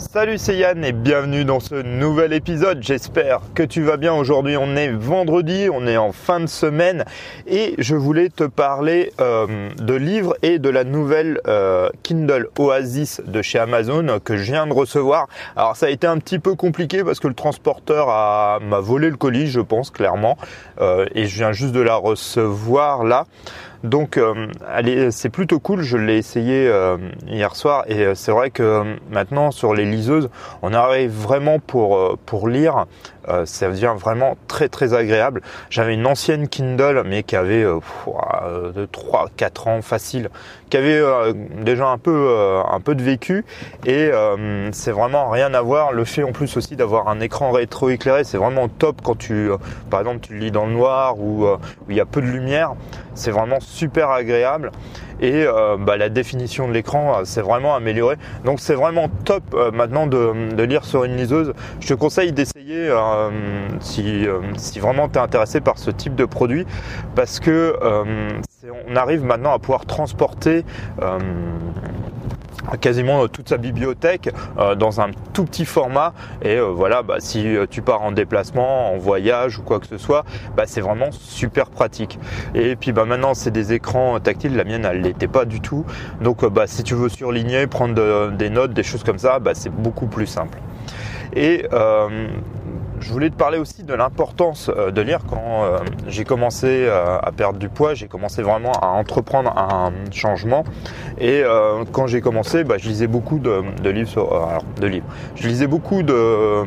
Salut, c'est Yann et bienvenue dans ce nouvel épisode. J'espère que tu vas bien. Aujourd'hui, on est vendredi, on est en fin de semaine et je voulais te parler euh, de livres et de la nouvelle euh, Kindle Oasis de chez Amazon que je viens de recevoir. Alors, ça a été un petit peu compliqué parce que le transporteur m'a volé le colis, je pense clairement, euh, et je viens juste de la recevoir là. Donc euh, c'est plutôt cool, je l'ai essayé euh, hier soir. Et euh, c'est vrai que maintenant sur les liseuses, on arrive vraiment pour, pour lire. Euh, ça devient vraiment très très agréable. J'avais une ancienne Kindle mais qui avait euh, de 3 4 ans facile, qui avait euh, déjà un peu euh, un peu de vécu. Et c'est vraiment rien à voir. Le fait en plus aussi d'avoir un écran rétroéclairé, c'est vraiment top quand tu par exemple tu lis dans le noir ou où il y a peu de lumière, c'est vraiment super agréable et euh, bah, la définition de l'écran s'est vraiment améliorée. Donc c'est vraiment top euh, maintenant de, lire sur une liseuse. Je te conseille d'essayer euh, si, si vraiment tu es intéressé par ce type de produit parce que on arrive maintenant à pouvoir transporter quasiment toute sa bibliothèque euh, dans un tout petit format. Et euh, voilà bah, si euh, tu pars en déplacement en voyage ou quoi que ce soit bah, c'est vraiment super pratique. Et puis bah maintenant c'est des écrans tactiles. La mienne elle l'était pas du tout. Donc bah si tu veux surligner prendre des notes des choses comme ça bah, c'est beaucoup plus simple. Et je voulais te parler aussi de l'importance euh, de lire quand euh, j'ai commencé euh, à perdre du poids, j'ai commencé vraiment à entreprendre un changement. Et quand j'ai commencé, bah, je lisais beaucoup de, livres alors, de livres. Je lisais beaucoup de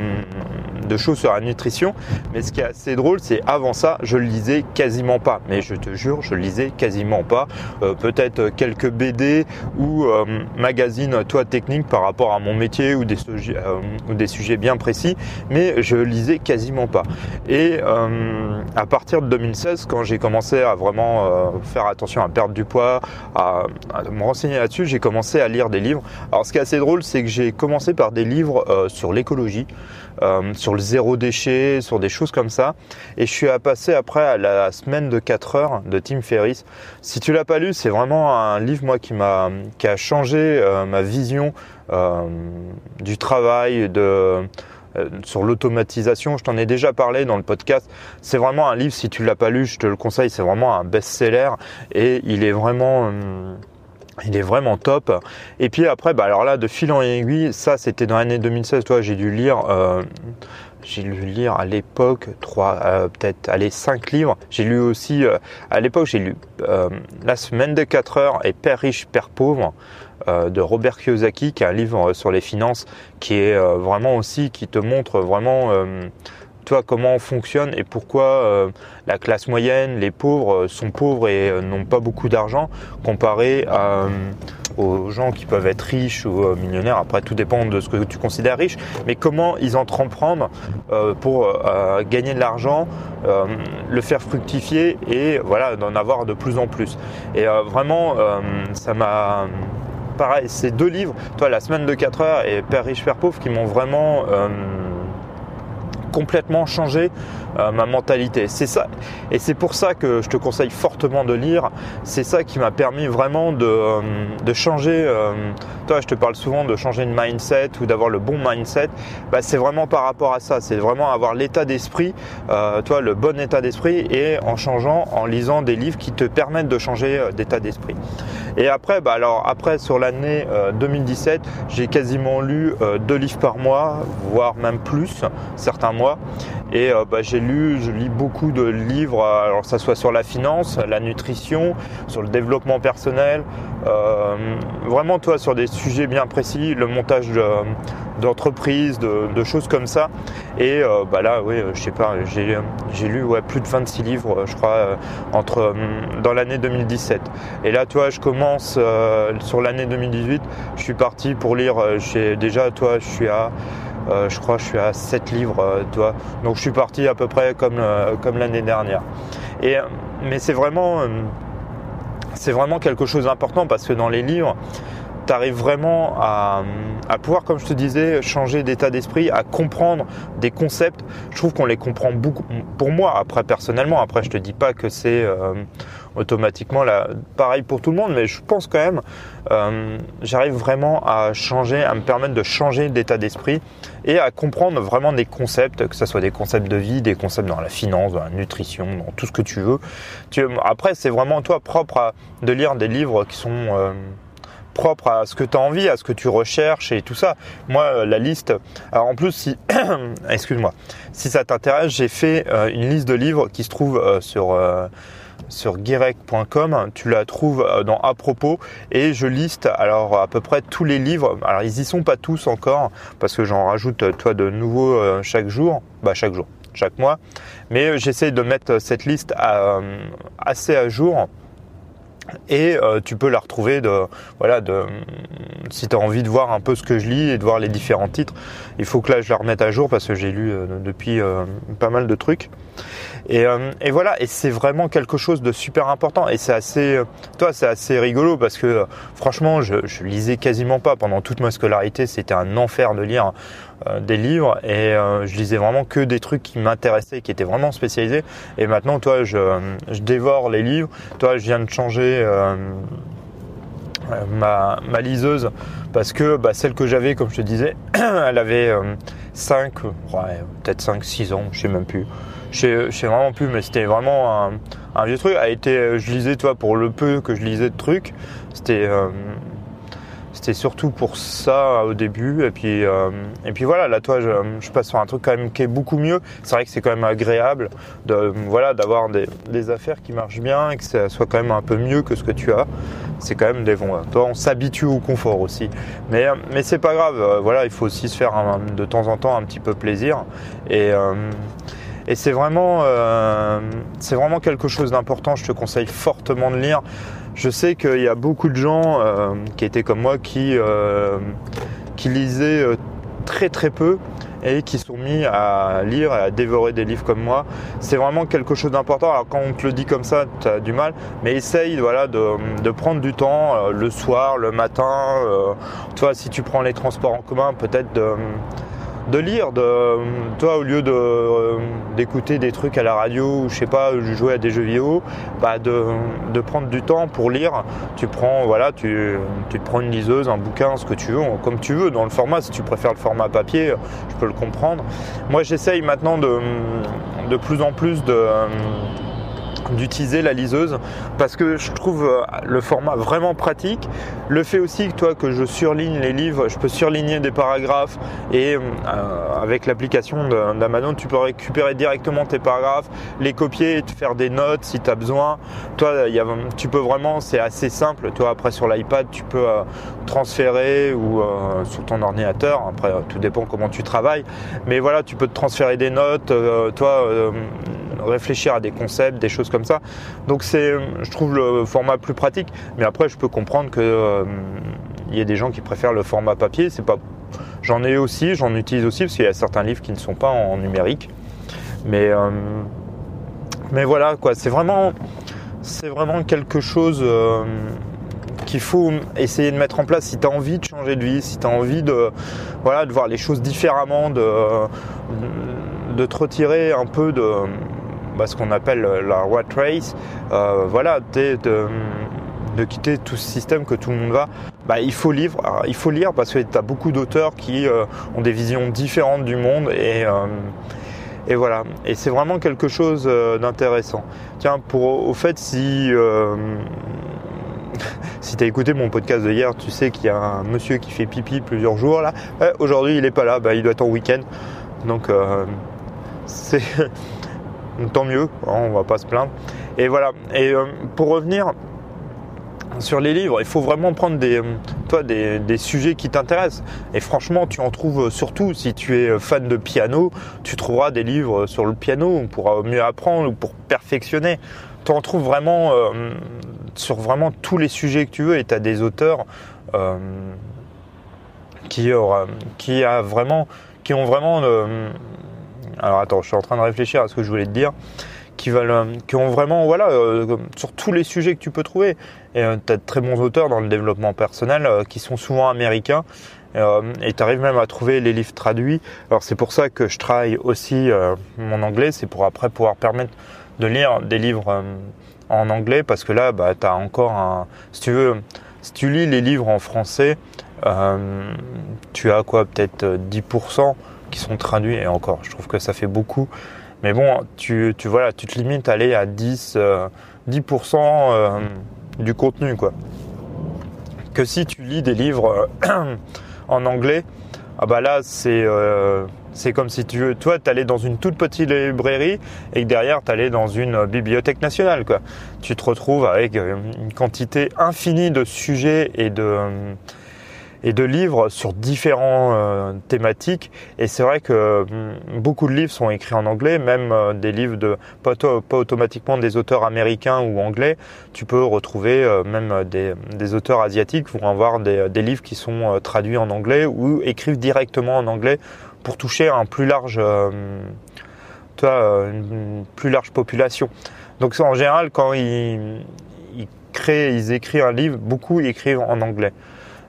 de choses sur la nutrition. Mais ce qui est assez drôle, c'est avant ça, je lisais quasiment pas. Mais je te jure, je lisais quasiment pas. Euh, peut-être quelques BD ou euh, magazines, toi, techniques par rapport à mon métier ou des, sujets, euh, des sujets bien précis. Mais je lisais quasiment pas. Et à partir de 2016, quand j'ai commencé à vraiment faire attention à perdre du poids, à, à me renseigner là-dessus, j'ai commencé à lire des livres. Alors, ce qui est assez drôle, c'est que j'ai commencé par des livres sur l'écologie. Euh, sur le zéro déchet, sur des choses comme ça. Et je suis à passer après à la semaine de 4 heures de Tim Ferriss. Si tu l'as pas lu, c'est vraiment un livre moi qui m'a qui a changé euh, ma vision euh, du travail de sur l'automatisation. Je t'en ai déjà parlé dans le podcast. C'est vraiment un livre, si tu l'as pas lu, je te le conseille. C'est vraiment un best-seller et il est vraiment il est vraiment top. Et puis après, bah alors là, de fil en aiguille, ça c'était dans l'année 2016. Toi, j'ai dû lire, euh, j'ai lu lire à l'époque trois, euh, peut-être, allez, cinq livres. J'ai lu aussi, euh, à l'époque, j'ai lu La semaine de 4 heures et Père riche, Père pauvre de Robert Kiyosaki, qui est un livre sur les finances, qui est vraiment aussi, qui te montre vraiment toi, comment on fonctionne et pourquoi euh, la classe moyenne, les pauvres euh, sont pauvres et euh, n'ont pas beaucoup d'argent comparé aux gens qui peuvent être riches ou millionnaires. Après, tout dépend de ce que tu considères riche, mais comment ils entreprendre pour gagner de l'argent, le faire fructifier et voilà d'en avoir de plus en plus. Et vraiment, ça m'a pareil, ces deux livres, toi, La semaine de 4 heures et Père riche, Père pauvre, qui m'ont vraiment complètement changé euh, ma mentalité. C'est ça, et c'est pour ça que je te conseille fortement de lire. C'est ça qui m'a permis vraiment de, euh, de changer. Euh, toi, je te parle souvent de changer de mindset ou d'avoir le bon mindset. Bah, c'est vraiment par rapport à ça. C'est vraiment avoir l'état d'esprit, toi, le bon état d'esprit, et en changeant, en lisant des livres qui te permettent de changer d'état d'esprit. Et après, bah alors après sur l'année 2017, j'ai quasiment lu deux livres par mois, voire même plus certains mois et euh, bah, j'ai lu, je lis beaucoup de livres, euh, alors que ça soit sur la finance, la nutrition, sur le développement personnel, euh, vraiment toi sur des sujets bien précis, le montage d'entreprises, de, choses comme ça. Et bah là, oui, je sais pas, j'ai lu ouais, plus de 26 livres, je crois, entre dans l'année 2017. Et là, toi, je commence sur l'année 2018. Je suis parti pour lire. Déjà, toi, je suis à euh, je crois que je suis à 7 livres, euh. Donc je suis parti à peu près comme, euh, comme l'année dernière. Et, mais c'est vraiment, c'est vraiment quelque chose d'important parce que dans les livres, tu arrives vraiment à, à, pouvoir, comme je te disais, changer d'état d'esprit, à comprendre des concepts. Je trouve qu'on les comprend beaucoup. Pour moi, après personnellement, après je te dis pas que c'est automatiquement là, pareil pour tout le monde, mais je pense quand même, euh, j'arrive vraiment à changer, à me permettre de changer d'état d'esprit et à comprendre vraiment des concepts, que ce soit des concepts de vie, des concepts dans la finance, dans la nutrition, dans tout ce que tu veux. après, c'est vraiment toi propre à, de lire des livres qui sont euh, à ce que tu as envie, à ce que tu recherches et tout ça. Moi, euh, la liste. Alors en plus, si, excuse-moi, si ça t'intéresse, j'ai fait euh, une liste de livres qui se trouve euh, sur sur guirec.com, tu la trouves dans à propos. Et je liste alors à peu près tous les livres. Alors ils y sont pas tous encore parce que j'en rajoute toi de nouveaux chaque jour, bah chaque jour, chaque mois. Mais j'essaie de mettre cette liste assez à jour et euh, tu peux la retrouver de voilà de si tu as envie de voir un peu ce que je lis et de voir les différents titres il faut que là je la remette à jour parce que j'ai lu euh, depuis euh, pas mal de trucs. Et, et voilà et c'est vraiment quelque chose de super important. Et c'est assez toi c'est assez rigolo parce que franchement je, je lisais quasiment pas. Pendant toute ma scolarité c'était un enfer de lire des livres et euh, je lisais vraiment que des trucs qui m'intéressaient, qui étaient vraiment spécialisés. Et maintenant, toi, je, je dévore les livres. Toi, je viens de changer euh, ma, ma, liseuse parce que bah, celle que j'avais, comme je te disais, elle avait 5, ouais, peut-être 5, 6 ans, je sais même plus. Je sais, vraiment plus, mais c'était vraiment un, un, vieux truc. A été, je lisais, toi, pour le peu que je lisais de trucs, c'était c'était surtout pour ça au début. Et puis, euh, et puis voilà, là, toi, je, passe sur un truc quand même qui est beaucoup mieux. C'est vrai que c'est quand même agréable de, voilà, d'avoir des, affaires qui marchent bien et que ça soit quand même un peu mieux que ce que tu as. C'est quand même des bons. Toi, on s'habitue au confort aussi. Mais, mais c'est pas grave. Euh, voilà, il faut aussi se faire de temps en temps un petit peu plaisir. Et, euh, et c'est vraiment, c'est vraiment quelque chose d'important. Je te conseille fortement de lire. Je sais qu'il y a beaucoup de gens euh, qui étaient comme moi qui, euh, lisaient euh, très très peu et qui sont mis à lire et à dévorer des livres comme moi. C'est vraiment quelque chose d'important. Alors quand on te le dit comme ça, tu as du mal, mais essaye voilà, de, de prendre du temps le soir, le matin. tu vois, si tu prends les transports en commun, peut-être de de lire, de, toi au lieu de euh, d'écouter des trucs à la radio ou je sais pas, jouer à des jeux vidéo, bah de, de, prendre du temps pour lire. Tu prends voilà, tu, tu prends une liseuse, un bouquin, ce que tu veux, comme tu veux dans le format. Si tu préfères le format papier, je peux le comprendre. Moi, j'essaye maintenant de de plus en plus de d'utiliser la liseuse parce que je trouve euh, le format vraiment pratique. Le fait aussi que toi que je surligne les livres, je peux surligner des paragraphes et euh, avec l'application d'Amazon, tu peux récupérer directement tes paragraphes, les copier et te faire des notes si tu as besoin. Toi, tu peux vraiment, c'est assez simple. Toi, après sur l'iPad, tu peux euh, transférer ou sur ton ordinateur. Après, tout dépend comment tu travailles. Mais voilà, tu peux te transférer des notes. toi, réfléchir à des concepts, des choses comme ça. Donc c'est, je trouve le format plus pratique. Mais après, je peux comprendre que euh, y a des gens qui préfèrent le format papier. C'est pas, j'en ai aussi, j'en utilise aussi parce qu'il y a certains livres qui ne sont pas en numérique. Mais euh, mais voilà quoi, c'est vraiment c'est vraiment quelque chose euh, qu'il faut essayer de mettre en place si tu as envie de changer de vie, si tu as envie de, voilà, de voir les choses différemment, de, de te retirer un peu de, bah, ce qu'on appelle la rat race, euh, voilà, de, de, quitter tout ce système que tout le monde va, bah, il faut lire, il faut lire parce que tu as beaucoup d'auteurs qui euh, ont des visions différentes du monde et euh, et voilà. Et c'est vraiment quelque chose d'intéressant. Tiens, pour au fait, si si tu as écouté mon podcast de hier, tu sais qu'il y a un monsieur qui fait pipi plusieurs jours là. Aujourd'hui, il est pas là, bah, il doit être en week-end. Donc c'est tant mieux, hein, on va pas se plaindre. Et voilà. Et euh, pour revenir sur les livres, il faut vraiment prendre des, des, sujets qui t'intéressent. Et franchement, tu en trouves surtout si tu es fan de piano, tu trouveras des livres sur le piano pour mieux apprendre ou pour perfectionner. Tu en trouves vraiment euh, sur vraiment tous les sujets que tu veux et tu as des auteurs euh, qui, qui ont vraiment alors attends, je suis en train de réfléchir à ce que je voulais te dire. Qui, veulent, qui ont vraiment, voilà, euh, sur tous les sujets que tu peux trouver. Et euh, tu as de très bons auteurs dans le développement personnel euh, qui sont souvent américains. et tu arrives même à trouver les livres traduits. Alors c'est pour ça que je travaille aussi mon anglais, c'est pour après pouvoir permettre de lire des livres en anglais parce que là, bah, tu as encore un. Si tu veux, si tu lis les livres en français, euh, tu as quoi Peut-être 10% qui sont traduits et encore, je trouve que ça fait beaucoup. Mais bon, tu, tu, tu te limites à aller à 10, 10% euh, du contenu. Quoi. Que si tu lis des livres en anglais, ah bah là, c'est c'est comme si tu veux, toi, tu allais dans une toute petite librairie et que derrière, tu allais dans une bibliothèque nationale. Quoi. Tu te retrouves avec euh, une quantité infinie de sujets et de, euh, et de livres sur différentes euh, thématiques. Et c'est vrai que mm, beaucoup de livres sont écrits en anglais, même euh, des livres de pas, automatiquement des auteurs américains ou anglais. Tu peux retrouver euh, même des, auteurs asiatiques vont avoir des, livres qui sont traduits en anglais ou écrivent directement en anglais pour toucher un plus large, toi, une plus large population. Donc en général, quand ils, ils créent, ils écrivent un livre, beaucoup écrivent en anglais.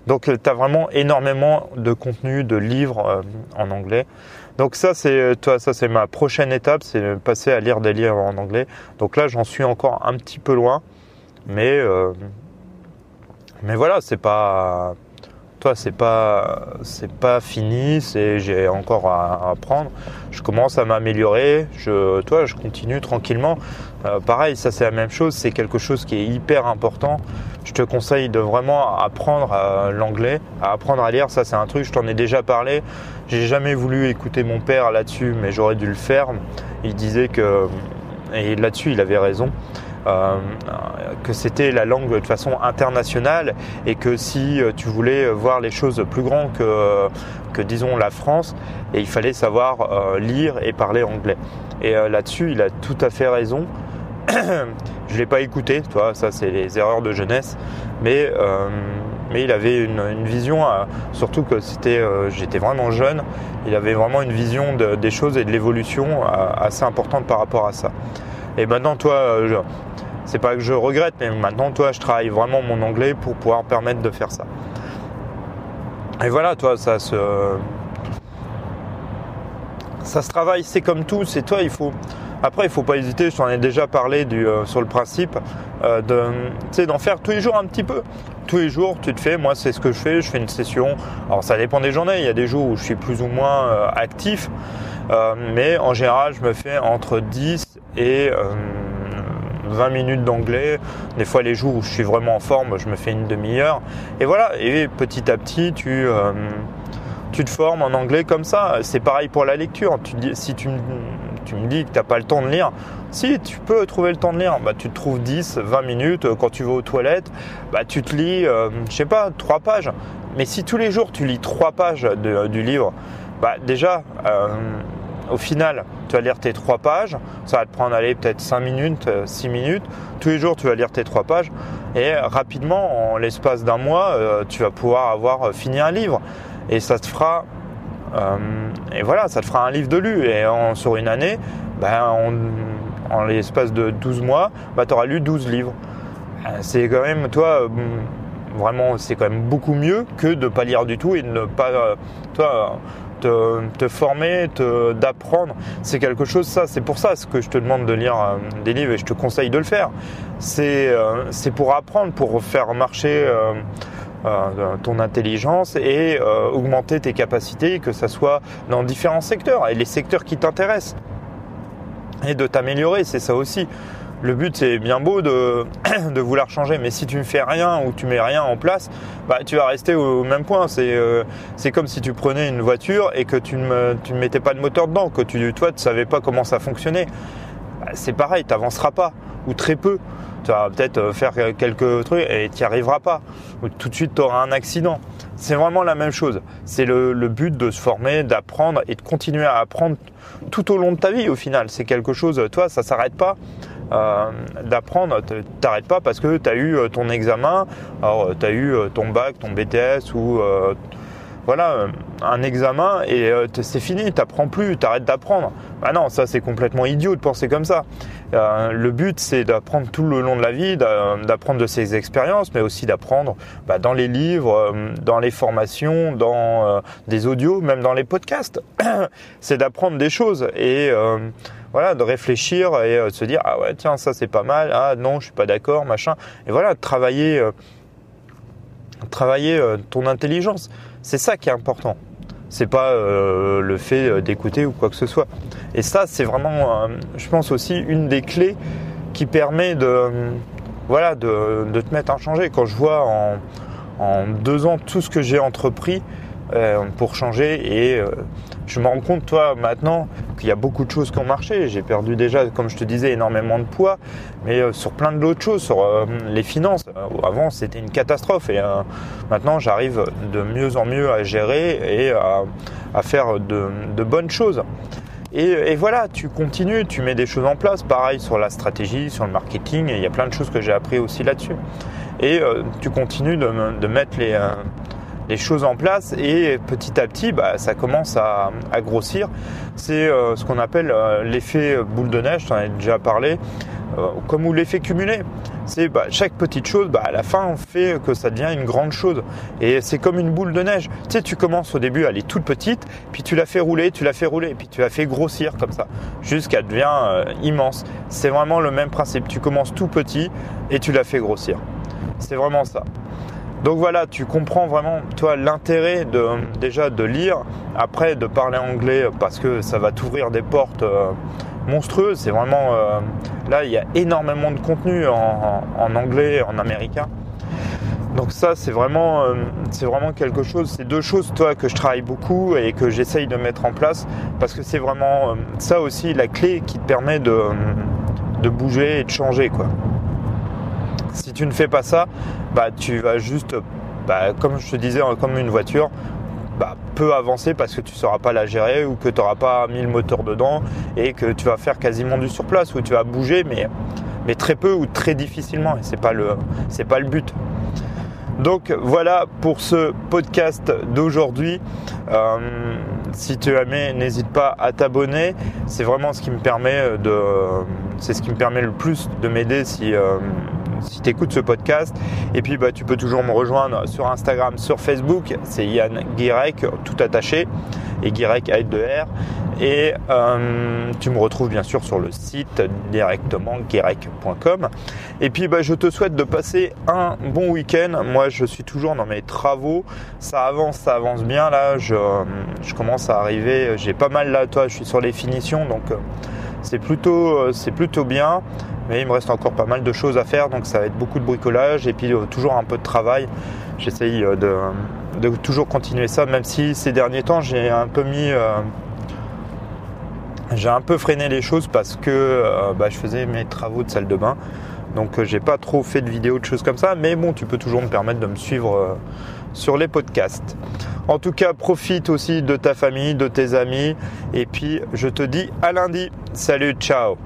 Donc euh, tu vraiment énormément de contenu, de livres euh, en anglais. Donc ça c'est euh, toi ça c'est ma prochaine étape, c'est passer à lire des livres en anglais. Donc là j'en suis encore un petit peu loin, mais mais voilà c'est pas c'est pas c'est pas fini, c'est j'ai encore à, apprendre. Je commence à m'améliorer, je toi je continue tranquillement. pareil ça c'est la même chose, c'est quelque chose qui est hyper important je te conseille de vraiment apprendre l'anglais, à apprendre à lire. Ça, c'est un truc, je t'en ai déjà parlé. J'ai jamais voulu écouter mon père là-dessus, mais j'aurais dû le faire. Il disait que, et là-dessus, il avait raison. Euh, que c'était la langue de façon internationale et que si tu voulais voir les choses plus grandes que, que disons la France, et il fallait savoir euh, lire et parler anglais. Et euh, là-dessus, il a tout à fait raison. je l'ai pas écouté, toi, ça c'est les erreurs de jeunesse, mais euh, mais il avait une, vision, euh, surtout que c'était, euh, j'étais vraiment jeune, il avait vraiment une vision des choses et de l'évolution assez importante par rapport à ça. Et maintenant, toi, c'est pas que je regrette, mais maintenant, toi, je travaille vraiment mon anglais pour pouvoir permettre de faire ça. Et voilà, toi, ça se, ça se travaille, c'est comme tout, c'est toi, il faut, après, il faut pas hésiter, je t'en ai déjà parlé du, euh, sur le principe euh, de, d'en faire tous les jours un petit peu. Tous les jours, tu te fais, moi c'est ce que je fais, je fais une session. Alors ça dépend des journées, il y a des jours où je suis plus ou moins euh, actif, mais en général, je me fais entre 10 et 20 minutes d'anglais. Des fois, les jours où je suis vraiment en forme, je me fais une demi-heure. Et voilà, et petit à petit, tu tu te formes en anglais comme ça. C'est pareil pour la lecture. Tu si tu, tu me dis que tu n'as pas le temps de lire, si tu peux trouver le temps de lire, bah, tu te trouves 10, 20 minutes euh, quand tu vas aux toilettes, bah, tu te lis, euh, je sais pas, 3 pages. Mais si tous les jours tu lis 3 pages du livre, bah, déjà, euh, au final, tu vas lire tes 3 pages, ça va te prendre aller peut-être 5 minutes, 6 minutes. Tous les jours, tu vas lire tes 3 pages et rapidement, en l'espace d'un mois, tu vas pouvoir avoir fini un livre. Et ça te fera euh, et voilà, ça te fera un livre de lu. Et sur une année, ben, en l'espace de 12 mois, ben, tu auras lu 12 livres. Euh, c'est quand même, toi, euh, vraiment, c'est quand même beaucoup mieux que de ne pas lire du tout et de ne pas, te, te, former, d'apprendre. C'est quelque chose, ça, c'est pour ça que je te demande de lire des livres et je te conseille de le faire. C'est pour apprendre, pour faire marcher euh, ton intelligence et euh, augmenter tes capacités, que ce soit dans différents secteurs et les secteurs qui t'intéressent. Et de t'améliorer, c'est ça aussi. Le but, c'est bien beau de, de, vouloir changer, mais si tu ne fais rien ou tu mets rien en place, bah, tu vas rester au, même point. Euh, c'est comme si tu prenais une voiture et que tu ne, tu ne mettais pas de moteur dedans, que tu, toi, tu ne savais pas comment ça fonctionnait. Bah, c'est pareil, tu n'avanceras pas, ou très peu tu vas peut-être euh, faire quelques trucs et tu n'y arriveras pas. Ou tout de suite, tu auras un accident. C'est vraiment la même chose. C'est le, but de se former, d'apprendre et de continuer à apprendre tout au long de ta vie au final. C'est quelque chose, toi, ça s'arrête pas. Euh, d'apprendre, t'arrêtes pas parce que tu as eu euh, ton examen, alors tu as eu ton bac, ton BTS ou voilà, un examen et c'est fini, t'apprends plus, t'arrêtes d'apprendre. Ah non, ça c'est complètement idiot de penser comme ça. le but c'est d'apprendre tout le long de la vie, d'apprendre de ses expériences, mais aussi d'apprendre bah, dans les livres, dans les formations, dans des audios, même dans les podcasts. c'est d'apprendre des choses et voilà, de réfléchir et de se dire ah ouais tiens ça c'est pas mal, ah non je suis pas d'accord, machin. Et voilà, travailler travailler euh, ton intelligence. C'est ça qui est important. C'est pas euh, le fait euh, d'écouter ou quoi que ce soit. Et ça, c'est vraiment, je pense aussi, une des clés qui permet de, voilà, de, te mettre à changer. Quand je vois en deux ans tout ce que j'ai entrepris pour changer et je me rends compte, toi, maintenant, qu'il y a beaucoup de choses qui ont marché. J'ai perdu déjà, comme je te disais, énormément de poids, mais euh, sur plein d'autres choses, sur euh, les finances. Euh, avant, c'était une catastrophe et maintenant, j'arrive de mieux en mieux à gérer et à, faire de, bonnes choses. Et, voilà, tu continues, tu mets des choses en place. Pareil sur la stratégie, sur le marketing. il y a plein de choses que j'ai appris aussi là-dessus. Et tu continues de mettre les les choses en place et petit à petit bah, ça commence à, grossir. C'est euh, ce qu'on appelle euh, l'effet boule de neige, j'en ai déjà parlé, euh, comme ou l'effet cumulé. C'est bah, chaque petite chose, bah, à la fin on fait que ça devient une grande chose. Et c'est comme une boule de neige. Tu sais, tu commences au début, elle est toute petite, puis tu la fais rouler, tu la fais rouler, puis tu la fais grossir comme ça, jusqu'à devient immense. C'est vraiment le même principe. Tu commences tout petit et tu la fais grossir. C'est vraiment ça. Donc voilà, tu comprends vraiment toi l'intérêt de déjà de lire, après de parler anglais parce que ça va t'ouvrir des portes euh, monstrueuses. C'est vraiment euh, là il y a énormément de contenu en, anglais, en américain. Donc ça c'est vraiment euh, c'est vraiment quelque chose. C'est deux choses toi que je travaille beaucoup et que j'essaye de mettre en place parce que c'est vraiment ça aussi la clé qui te permet de, de bouger et de changer quoi. Si tu ne fais pas ça, bah, tu vas juste, bah, comme je te disais, comme une voiture, bah, peu avancer parce que tu ne sauras pas la gérer ou que tu n'auras pas mis le moteur dedans et que tu vas faire quasiment du surplace ou tu vas bouger mais, mais très peu ou très difficilement et le c'est pas le but. Donc voilà pour ce podcast d'aujourd'hui. Euh, si tu aimé, n'hésite pas à t'abonner. C'est vraiment ce qui me permet de, c'est ce qui me permet le plus de m'aider si euh, si tu écoutes ce podcast. Et puis bah, tu peux toujours me rejoindre sur Instagram, sur Facebook, c'est Yann Guirec, tout attaché, et Guirec avec deux R. Et euh, tu me retrouves bien sûr sur le site directement guirec.com. Et puis bah, je te souhaite de passer un bon week-end. Moi je suis toujours dans mes travaux. Ça avance, ça avance bien là. Je, je commence à arriver. J'ai pas mal là, toi, je suis sur les finitions. Donc euh, c'est plutôt, euh, c'est plutôt bien mais il me reste encore pas mal de choses à faire, donc ça va être beaucoup de bricolage et puis euh, toujours un peu de travail. J'essaye euh, de, toujours continuer ça, même si ces derniers temps j'ai un peu mis, j'ai un peu freiné les choses parce que bah, je faisais mes travaux de salle de bain, donc j'ai pas trop fait de vidéos de choses comme ça, mais bon, tu peux toujours me permettre de me suivre sur les podcasts. En tout cas, profite aussi de ta famille, de tes amis, et puis je te dis à lundi. Salut, ciao